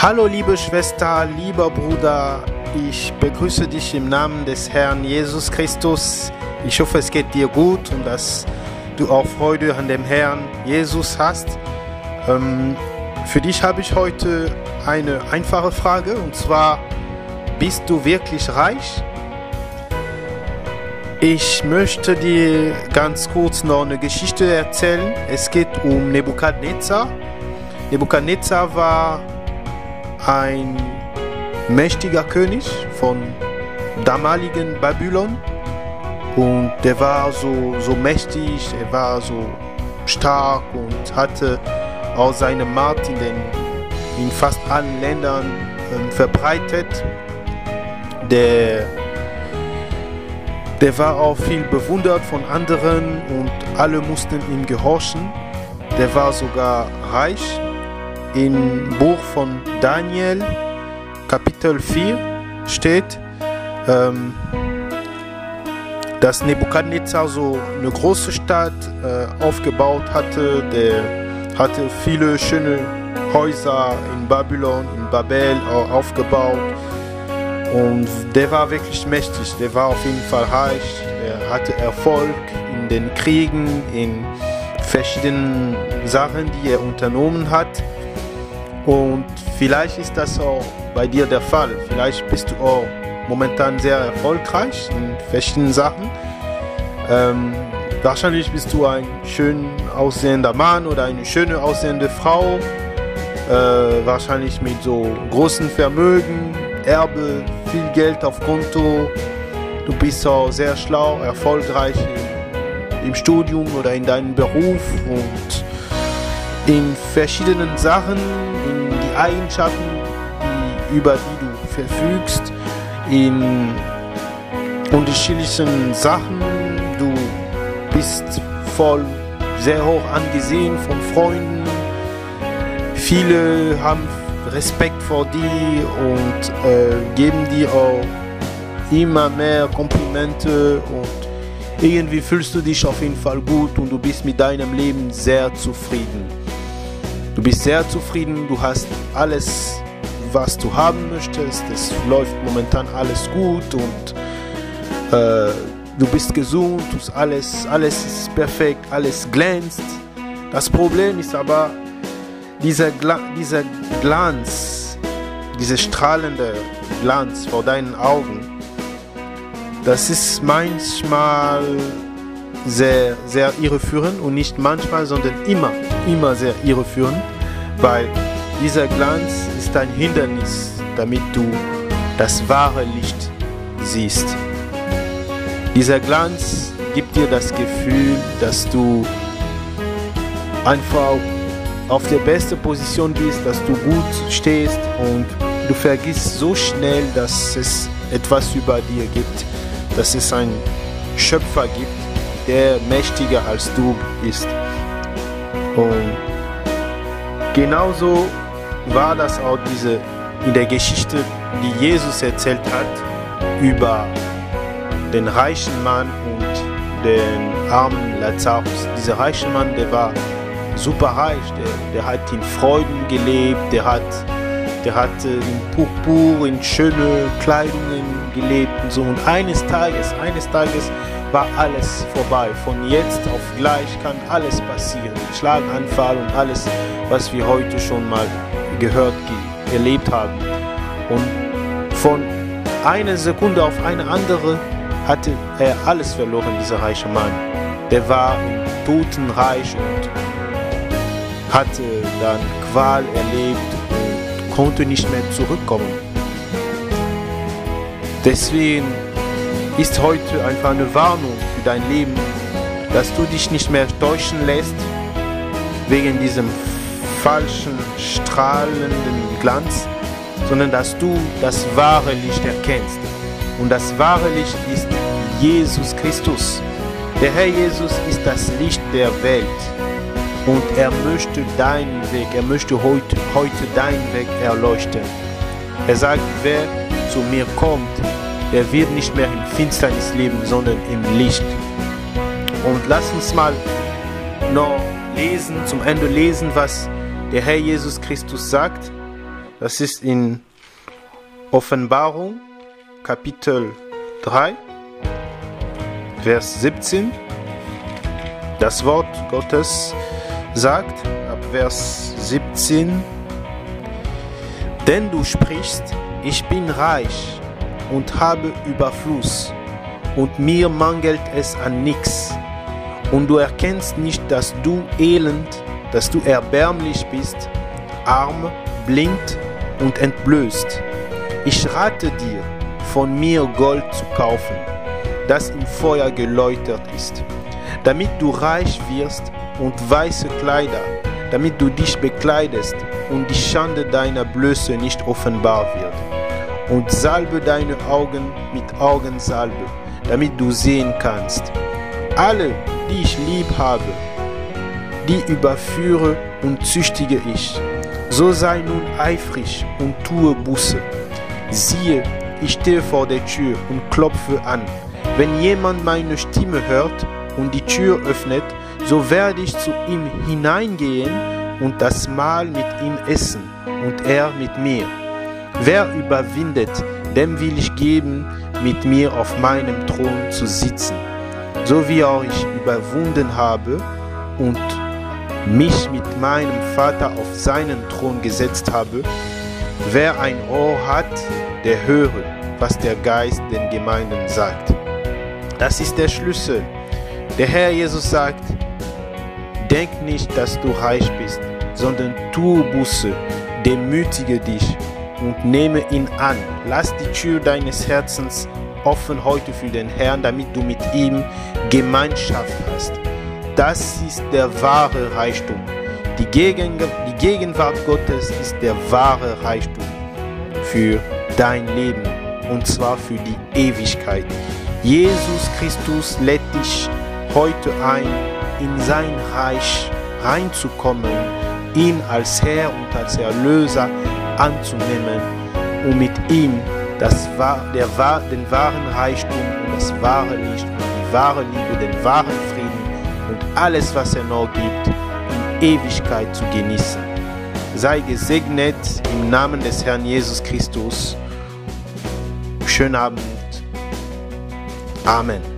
Hallo liebe Schwester, lieber Bruder, ich begrüße dich im Namen des Herrn Jesus Christus. Ich hoffe, es geht dir gut und dass du auch Freude an dem Herrn Jesus hast. Ähm, für dich habe ich heute eine einfache Frage und zwar, bist du wirklich reich? Ich möchte dir ganz kurz noch eine Geschichte erzählen. Es geht um Nebukadnezar. Nebukadnezar war ein mächtiger König von damaligen Babylon und der war so, so mächtig, er war so stark und hatte auch seine Macht in, den, in fast allen Ländern ähm, verbreitet. Der, der war auch viel bewundert von anderen und alle mussten ihm gehorchen. Der war sogar reich im Buch von Daniel, Kapitel 4, steht, ähm, dass Nebukadnezar so eine große Stadt äh, aufgebaut hatte. Der hatte viele schöne Häuser in Babylon, in Babel aufgebaut. Und der war wirklich mächtig, der war auf jeden Fall reich, er hatte Erfolg in den Kriegen, in verschiedenen Sachen, die er unternommen hat. Und vielleicht ist das auch bei dir der Fall. Vielleicht bist du auch momentan sehr erfolgreich in verschiedenen Sachen. Ähm, wahrscheinlich bist du ein schön aussehender Mann oder eine schöne aussehende Frau. Äh, wahrscheinlich mit so großen Vermögen, Erbe, viel Geld auf Konto. Du bist auch sehr schlau, erfolgreich im, im Studium oder in deinem Beruf und in verschiedenen Sachen, in die Eigenschaften, über die du verfügst, in unterschiedlichen Sachen. Du bist voll sehr hoch angesehen von Freunden. Viele haben Respekt vor dir und äh, geben dir auch immer mehr Komplimente und irgendwie fühlst du dich auf jeden Fall gut und du bist mit deinem Leben sehr zufrieden. Du bist sehr zufrieden, du hast alles, was du haben möchtest, es läuft momentan alles gut und äh, du bist gesund, alles, alles ist perfekt, alles glänzt. Das Problem ist aber dieser, Gla dieser Glanz, dieser strahlende Glanz vor deinen Augen. Das ist manchmal sehr, sehr irreführend und nicht manchmal, sondern immer, immer sehr irreführend, weil dieser Glanz ist ein Hindernis, damit du das wahre Licht siehst. Dieser Glanz gibt dir das Gefühl, dass du einfach auf der besten Position bist, dass du gut stehst und du vergisst so schnell, dass es etwas über dir gibt, dass es einen Schöpfer gibt, der mächtiger als du ist. Und genauso war das auch diese in der Geschichte, die Jesus erzählt hat über den reichen Mann und den armen Lazarus. Dieser reiche Mann, der war super reich, der, der hat in Freuden gelebt, der hat, der hat in Purpur, in schöne Kleidungen gelebt und so. Und eines Tages, eines Tages war alles vorbei. Von jetzt auf gleich kann alles passieren. Schlaganfall und alles, was wir heute schon mal gehört, erlebt haben. Und von einer Sekunde auf eine andere hatte er alles verloren, dieser reiche Mann. Der war Totenreich und hatte dann Qual erlebt und konnte nicht mehr zurückkommen. Deswegen ist heute einfach eine Warnung für dein Leben, dass du dich nicht mehr täuschen lässt wegen diesem falschen, strahlenden Glanz, sondern dass du das wahre Licht erkennst. Und das wahre Licht ist Jesus Christus. Der Herr Jesus ist das Licht der Welt. Und er möchte deinen Weg, er möchte heute, heute deinen Weg erleuchten. Er sagt, wer zu mir kommt, der wird nicht mehr im Finsternis leben, sondern im Licht. Und lass uns mal noch lesen, zum Ende lesen, was der Herr Jesus Christus sagt. Das ist in Offenbarung Kapitel 3, Vers 17. Das Wort Gottes sagt ab Vers 17, denn du sprichst, ich bin reich und habe Überfluss und mir mangelt es an nichts. Und du erkennst nicht, dass du elend, dass du erbärmlich bist, arm, blind und entblößt. Ich rate dir, von mir Gold zu kaufen, das im Feuer geläutert ist, damit du reich wirst und weiße Kleider, damit du dich bekleidest und die Schande deiner Blöße nicht offenbar wird. Und salbe deine Augen mit Augensalbe, damit du sehen kannst. Alle, die ich lieb habe, die überführe und züchtige ich. So sei nun eifrig und tue Buße. Siehe, ich stehe vor der Tür und klopfe an. Wenn jemand meine Stimme hört und die Tür öffnet, so werde ich zu ihm hineingehen und das Mahl mit ihm essen und er mit mir. Wer überwindet, dem will ich geben, mit mir auf meinem Thron zu sitzen, so wie auch ich überwunden habe und mich mit meinem Vater auf seinen Thron gesetzt habe. Wer ein Ohr hat, der höre, was der Geist den Gemeinden sagt. Das ist der Schlüssel. Der Herr Jesus sagt, denk nicht, dass du reich bist, sondern tu Buße, demütige dich und nehme ihn an. Lass die Tür deines Herzens offen heute für den Herrn, damit du mit ihm Gemeinschaft hast. Das ist der wahre Reichtum. Die, Gegen die Gegenwart Gottes ist der wahre Reichtum für dein Leben und zwar für die Ewigkeit. Jesus Christus lädt dich heute ein, in sein Reich reinzukommen, ihn als Herr und als Erlöser anzunehmen und mit ihm das, der, den wahren Reichtum und das wahre Licht und die wahre Liebe, den wahren Frieden und alles, was er noch gibt, in Ewigkeit zu genießen. Sei gesegnet im Namen des Herrn Jesus Christus. Schönen Abend. Amen.